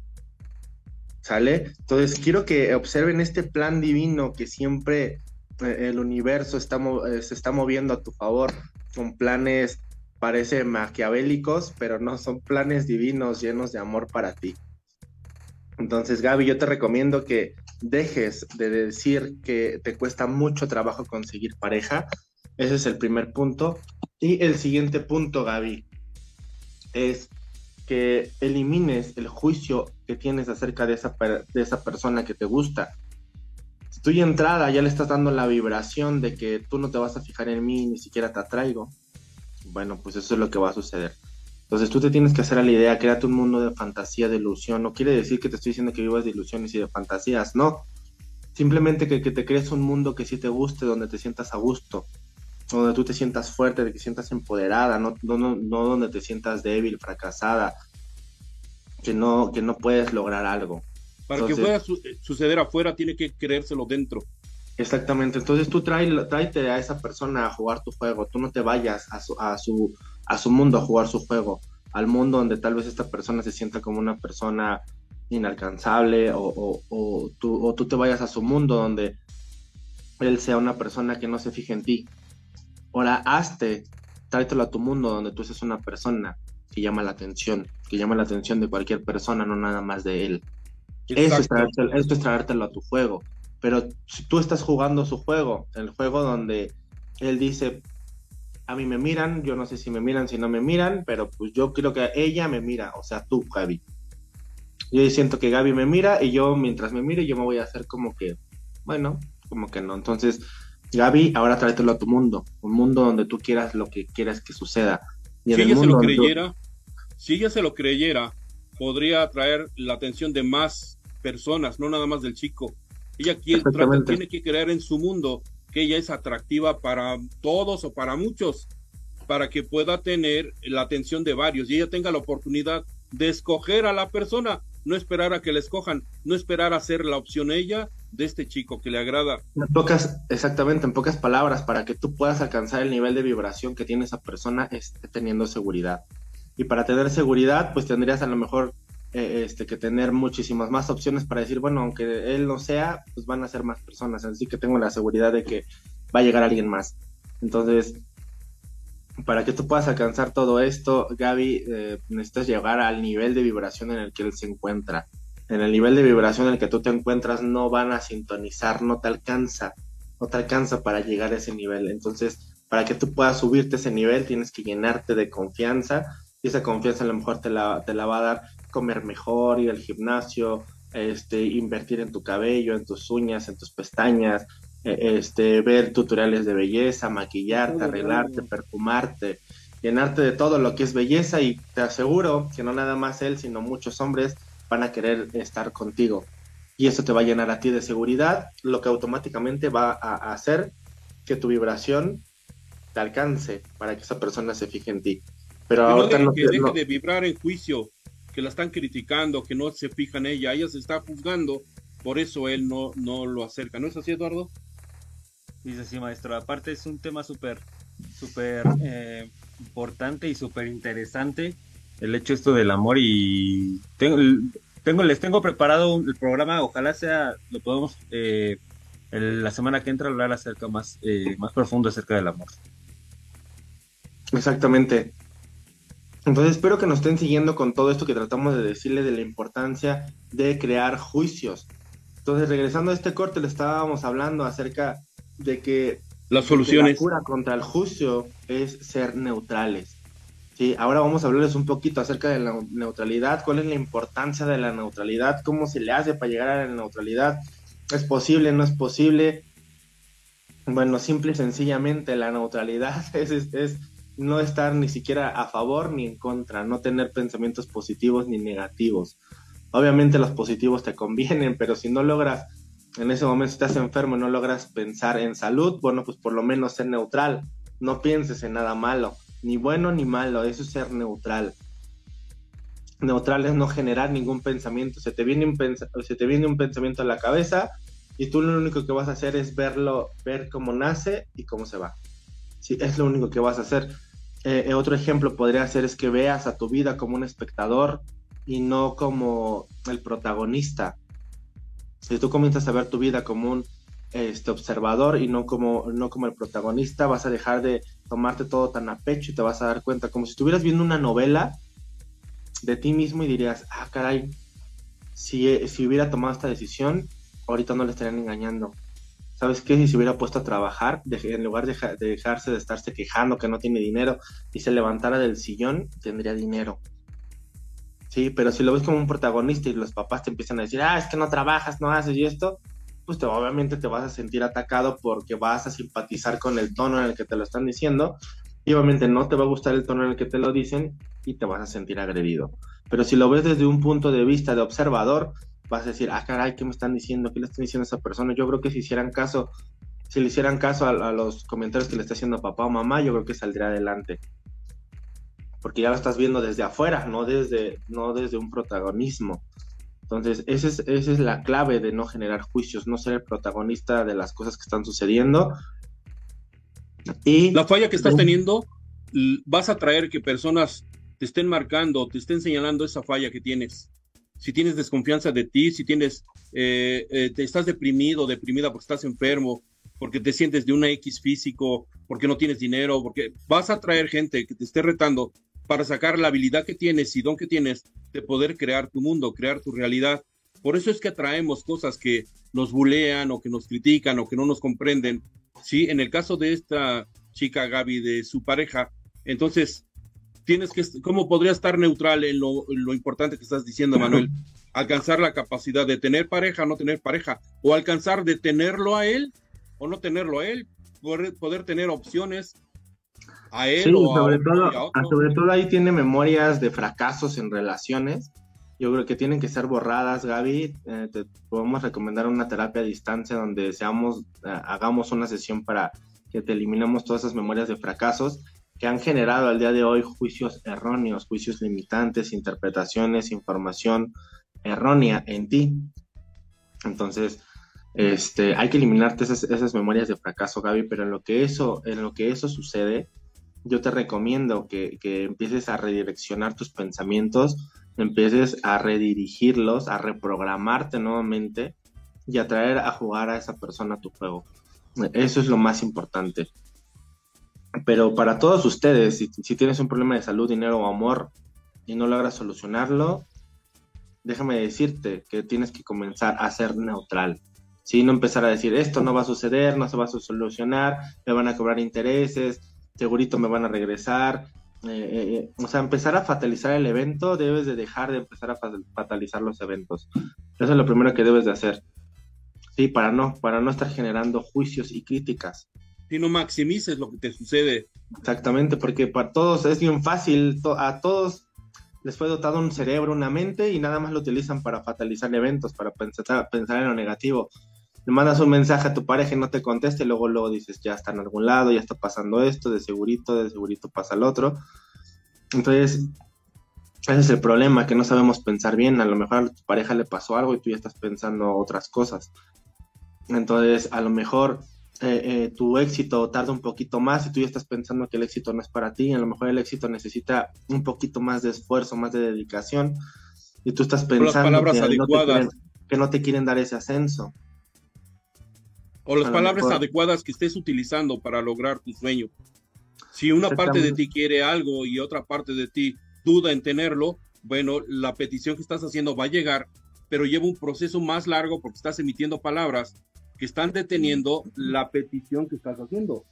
¿Sale? Entonces quiero que observen este plan divino que siempre el universo está, eh, se está moviendo a tu favor con planes, parece maquiavélicos, pero no, son planes divinos llenos de amor para ti. Entonces, Gaby, yo te recomiendo que dejes de decir que te cuesta mucho trabajo conseguir pareja. Ese es el primer punto. Y el siguiente punto, Gaby, es que elimines el juicio que tienes acerca de esa, de esa persona que te gusta tú ya entrada ya le estás dando la vibración de que tú no te vas a fijar en mí, ni siquiera te atraigo, bueno, pues eso es lo que va a suceder. Entonces tú te tienes que hacer a la idea, créate un mundo de fantasía, de ilusión. No quiere decir que te estoy diciendo que vivas de ilusiones y de fantasías, no. Simplemente que, que te crees un mundo que sí te guste, donde te sientas a gusto, donde tú te sientas fuerte, de que sientas empoderada, no, no, no, no donde te sientas débil, fracasada, que no, que no puedes lograr algo. Para que pueda suceder afuera, tiene que creérselo dentro. Exactamente, entonces tú trae, tráete a esa persona a jugar tu juego, tú no te vayas a su, a, su, a su mundo a jugar su juego, al mundo donde tal vez esta persona se sienta como una persona inalcanzable o, o, tú, o tú te vayas a su mundo donde él sea una persona que no se fije en ti. Ahora, hazte, tráetelo a tu mundo donde tú seas una persona que llama la atención, que llama la atención de cualquier persona, no nada más de él. Eso es, traértelo, a tu juego. Pero si tú estás jugando su juego, el juego donde él dice, a mí me miran, yo no sé si me miran, si no me miran, pero pues yo creo que ella me mira, o sea, tú, Gaby. Yo siento que Gaby me mira y yo mientras me mire yo me voy a hacer como que, bueno, como que no. Entonces, Gaby, ahora tráetelo a tu mundo, un mundo donde tú quieras lo que quieras que suceda. si ella se lo creyera, si ella se lo creyera, podría atraer la atención de más personas, no nada más del chico. Ella quiere, tiene que creer en su mundo que ella es atractiva para todos o para muchos, para que pueda tener la atención de varios y ella tenga la oportunidad de escoger a la persona. no esperar a que la escojan, no esperar a ser la opción ella de este chico que le agrada. En pocas, exactamente, en pocas palabras, para que tú puedas alcanzar el nivel de vibración que tiene esa persona, es teniendo seguridad. Y para tener seguridad, pues tendrías a lo mejor eh, este, que tener muchísimas más opciones para decir, bueno, aunque él no sea, pues van a ser más personas, así que tengo la seguridad de que va a llegar alguien más. Entonces, para que tú puedas alcanzar todo esto, Gaby, eh, necesitas llegar al nivel de vibración en el que él se encuentra. En el nivel de vibración en el que tú te encuentras no van a sintonizar, no te alcanza, no te alcanza para llegar a ese nivel. Entonces, para que tú puedas subirte a ese nivel, tienes que llenarte de confianza y esa confianza a lo mejor te la, te la va a dar comer mejor, ir al gimnasio, este, invertir en tu cabello, en tus uñas, en tus pestañas, e, este, ver tutoriales de belleza, maquillarte, arreglarte, perfumarte, llenarte de todo lo que es belleza y te aseguro que no nada más él, sino muchos hombres van a querer estar contigo. Y eso te va a llenar a ti de seguridad, lo que automáticamente va a hacer que tu vibración te alcance para que esa persona se fije en ti. Pero ahora no, que deje de vibrar en juicio, que la están criticando, que no se fija en ella, ella se está juzgando, por eso él no, no lo acerca. ¿No es así, Eduardo? Dice sí, maestro. Aparte es un tema súper, súper eh, importante y súper interesante el hecho esto del amor y tengo, tengo les tengo preparado el programa, ojalá sea, lo podemos eh, la semana que entra hablar acerca más, eh, más profundo acerca del amor. Exactamente. Entonces espero que nos estén siguiendo con todo esto que tratamos de decirle de la importancia de crear juicios. Entonces regresando a este corte le estábamos hablando acerca de que las soluciones la cura contra el juicio es ser neutrales. Sí, ahora vamos a hablarles un poquito acerca de la neutralidad, cuál es la importancia de la neutralidad, cómo se le hace para llegar a la neutralidad, es posible, no es posible. Bueno, simple y sencillamente la neutralidad es, es no estar ni siquiera a favor ni en contra, no tener pensamientos positivos ni negativos. Obviamente los positivos te convienen, pero si no logras, en ese momento estás enfermo y no logras pensar en salud, bueno, pues por lo menos ser neutral, no pienses en nada malo, ni bueno ni malo, eso es ser neutral. Neutral es no generar ningún pensamiento, se te viene un, se te viene un pensamiento a la cabeza y tú lo único que vas a hacer es verlo, ver cómo nace y cómo se va. Sí, es lo único que vas a hacer eh, otro ejemplo podría ser es que veas a tu vida como un espectador y no como el protagonista. Si tú comienzas a ver tu vida como un este, observador y no como, no como el protagonista, vas a dejar de tomarte todo tan a pecho y te vas a dar cuenta como si estuvieras viendo una novela de ti mismo y dirías, ah, caray, si, si hubiera tomado esta decisión, ahorita no le estarían engañando. ¿Sabes qué? Si se hubiera puesto a trabajar, en lugar de, dejarse de estarse quejando que no tiene dinero y se levantara del sillón, tendría dinero. Sí, pero si lo ves como un protagonista y los papás te empiezan a decir, ah, es que no trabajas, no haces y esto, pues te, obviamente te vas a sentir atacado porque vas a simpatizar con el tono en el que te lo están diciendo y obviamente no te va a gustar el tono en el que te lo dicen y te vas a sentir agredido. Pero si lo ves desde un punto de vista de observador, vas a decir, ah, caray, ¿qué me están diciendo? ¿Qué le están diciendo a esa persona? Yo creo que si hicieran caso, si le hicieran caso a, los comentarios que le está haciendo papá o mamá, yo creo que saldría adelante. Porque ya lo estás viendo desde afuera, no desde, no desde un protagonismo. Entonces, esa es, esa es la clave de no generar juicios, no ser el protagonista de las cosas que están sucediendo. Y la falla que estás teniendo, vas a traer que personas te estén marcando, te estén señalando esa falla que tienes si tienes desconfianza de ti, si tienes, eh, eh, te estás deprimido, deprimida porque estás enfermo, porque te sientes de una X físico, porque no tienes dinero, porque vas a traer gente que te esté retando para sacar la habilidad que tienes y don que tienes de poder crear tu mundo, crear tu realidad. Por eso es que atraemos cosas que nos bulean o que nos critican o que no nos comprenden. Sí, en el caso de esta chica Gaby, de su pareja, entonces tienes que, ¿cómo podría estar neutral en lo, importante que estás diciendo, Manuel? Alcanzar la capacidad de tener pareja, no tener pareja, o alcanzar de tenerlo a él o no tenerlo a él, poder, poder tener opciones a él o sobre todo, Sobre todo ahí tiene memorias de fracasos en relaciones. Yo creo que tienen que ser borradas, Gaby. Eh, te podemos recomendar una terapia a distancia donde seamos, eh, hagamos una sesión para que te eliminemos todas esas memorias de fracasos que han generado al día de hoy juicios erróneos, juicios limitantes, interpretaciones, información errónea en ti. Entonces, este, hay que eliminarte esas, memorias de fracaso, Gaby, pero en lo que eso, en lo que eso sucede, yo te recomiendo que, que empieces a redireccionar tus pensamientos, empieces a redirigirlos, a reprogramarte nuevamente y a traer a jugar a esa persona a tu juego. Eso es lo más importante. Pero para todos ustedes, si, si tienes un problema de salud, dinero o amor y no logras solucionarlo, déjame decirte que tienes que comenzar a ser neutral. Si no empezar a decir esto no va a suceder, no se va a solucionar, me van a cobrar intereses, segurito me van a regresar. Eh, eh, eh, o sea, empezar a fatalizar el evento, debes de dejar de empezar a fatalizar los eventos. Eso es lo primero que debes de hacer. Sí, para no, para no estar generando juicios y críticas. Si no maximices lo que te sucede. Exactamente, porque para todos es bien fácil, a todos les fue dotado un cerebro, una mente y nada más lo utilizan para fatalizar eventos, para pensar, en lo negativo. Le mandas un mensaje a tu pareja y no te conteste, y luego luego dices, ya está en algún lado, ya está pasando esto, de segurito, de segurito pasa el otro. Entonces, ese es el problema, que no sabemos pensar bien. A lo mejor a tu pareja le pasó algo y tú ya estás pensando otras cosas. Entonces, a lo mejor eh, eh, tu éxito tarda un poquito más y tú ya estás pensando que el éxito no es para ti. A lo mejor el éxito necesita un poquito más de esfuerzo, más de dedicación. Y tú estás pensando que, no te quieren dar ese ascenso. O las palabras adecuadas que estés utilizando para lograr tu sueño. Si una parte de ti quiere algo y otra parte de ti duda en tenerlo, bueno, la petición que estás haciendo va a llegar, pero lleva un proceso más largo porque estás emitiendo palabras que están deteniendo la petición que estás haciendo.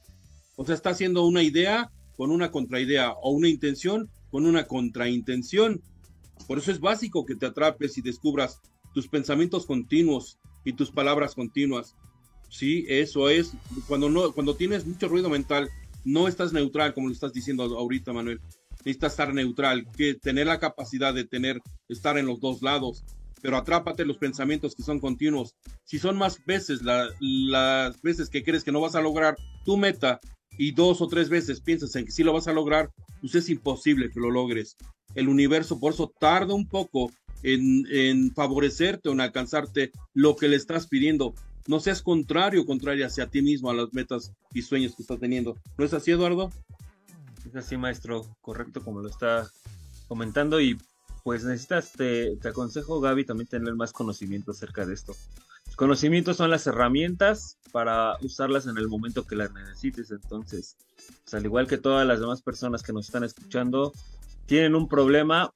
O sea, está haciendo una idea con una contraidea o una intención con una contraintención. Por eso es básico que te atrapes y descubras tus pensamientos continuos y tus palabras continuas. Sí, eso es. Cuando no, cuando tienes mucho ruido mental, no estás neutral, como lo estás diciendo ahorita, Manuel. Necesitas estar neutral, que tener la capacidad de tener, estar en los dos lados pero atrápate los pensamientos que son continuos. Si son más veces las veces que crees que no vas a lograr tu meta y dos o tres veces piensas en que sí lo vas a lograr, pues es imposible que lo logres. El universo por eso tarda un poco en, en favorecerte o en alcanzarte lo que le estás pidiendo. No seas contrario o contraria hacia ti mismo a las metas y sueños que estás teniendo. ¿No es así, Eduardo? Es así, maestro, correcto como lo está comentando y pues necesitas, te, aconsejo Gaby también tener más conocimiento acerca de esto. Conocimientos son las herramientas para usarlas en el momento que las necesites. Entonces, pues, al igual que todas las demás personas que nos están escuchando, tienen un problema,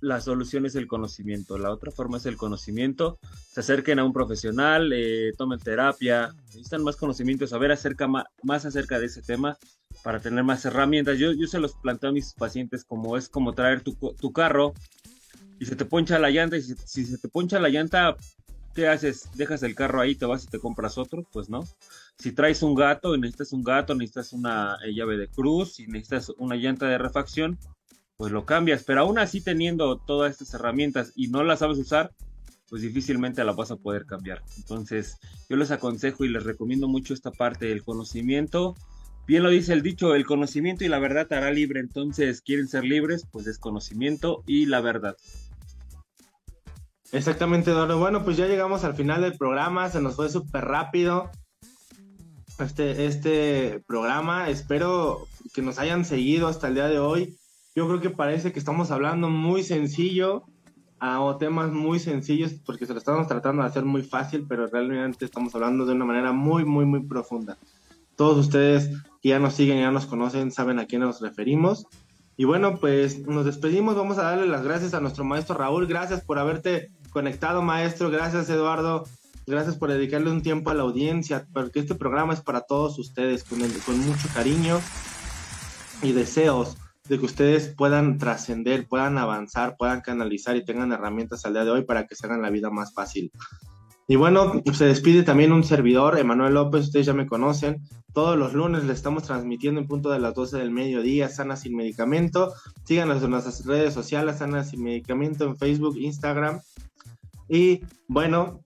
la solución es el conocimiento. La otra forma es el conocimiento. Se acerquen a un profesional, eh, tomen terapia, necesitan más conocimiento, saber acerca, más acerca de ese tema para tener más herramientas. Yo, yo se los planteo a mis pacientes como es como traer tu, tu carro y se te poncha la llanta y si, se te poncha la llanta, ¿qué haces? ¿Dejas el carro ahí, te vas y te compras otro? Pues no. Si traes un gato y necesitas un gato, necesitas una eh, llave de cruz y necesitas una llanta de refacción, pues lo cambias. Pero aún así teniendo todas estas herramientas y no las sabes usar, pues difícilmente la vas a poder cambiar. Entonces, yo les aconsejo y les recomiendo mucho esta parte del conocimiento Bien lo dice el dicho, el conocimiento y la verdad hará libre. Entonces, ¿quieren ser libres? Pues es conocimiento y la verdad. Exactamente, Eduardo. Bueno, pues ya llegamos al final del programa. Se nos fue súper rápido este, este programa. Espero que nos hayan seguido hasta el día de hoy. Yo creo que parece que estamos hablando muy sencillo a temas muy sencillos porque se lo estamos tratando de hacer muy fácil, pero realmente estamos hablando de una manera muy, muy, muy profunda. Todos ustedes que ya nos siguen, ya nos conocen, saben a quién nos referimos. Y bueno, pues nos despedimos. Vamos a darle las gracias a nuestro maestro Raúl. Gracias por haberte conectado, maestro. Gracias, Eduardo. Gracias por dedicarle un tiempo a la audiencia, porque este programa es para todos ustedes, con, con mucho cariño y deseos de que ustedes puedan trascender, puedan avanzar, puedan canalizar y tengan herramientas al día de hoy para que se hagan la vida más fácil. Y bueno, se despide también un servidor, Emanuel López, ustedes ya me conocen. Todos los lunes le estamos transmitiendo en punto de las 12 del mediodía, Sana Sin Medicamento. Síganos en nuestras redes sociales, Sana Sin Medicamento, en Facebook, Instagram. Y bueno,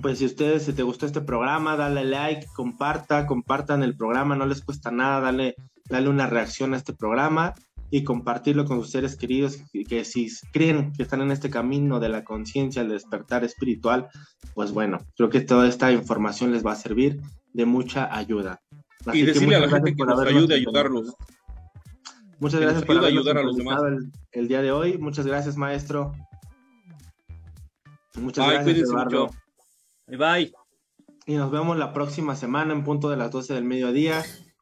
pues si ustedes, si te gustó este programa, dale like, comparta, compartan el programa, no les cuesta nada, dale, dale una reacción a este programa. Y compartirlo con sus seres queridos que, si creen que están en este camino de la conciencia, el despertar espiritual, pues bueno, creo que toda esta información les va a servir de mucha ayuda. y decirle a la gente que nos ayude a ayudarlos. Muchas gracias por ayudar a los demás. El, día de hoy. Muchas gracias, maestro. Muchas gracias, Eduardo. Bye bye. Y nos vemos la próxima semana en punto de las 12 del mediodía.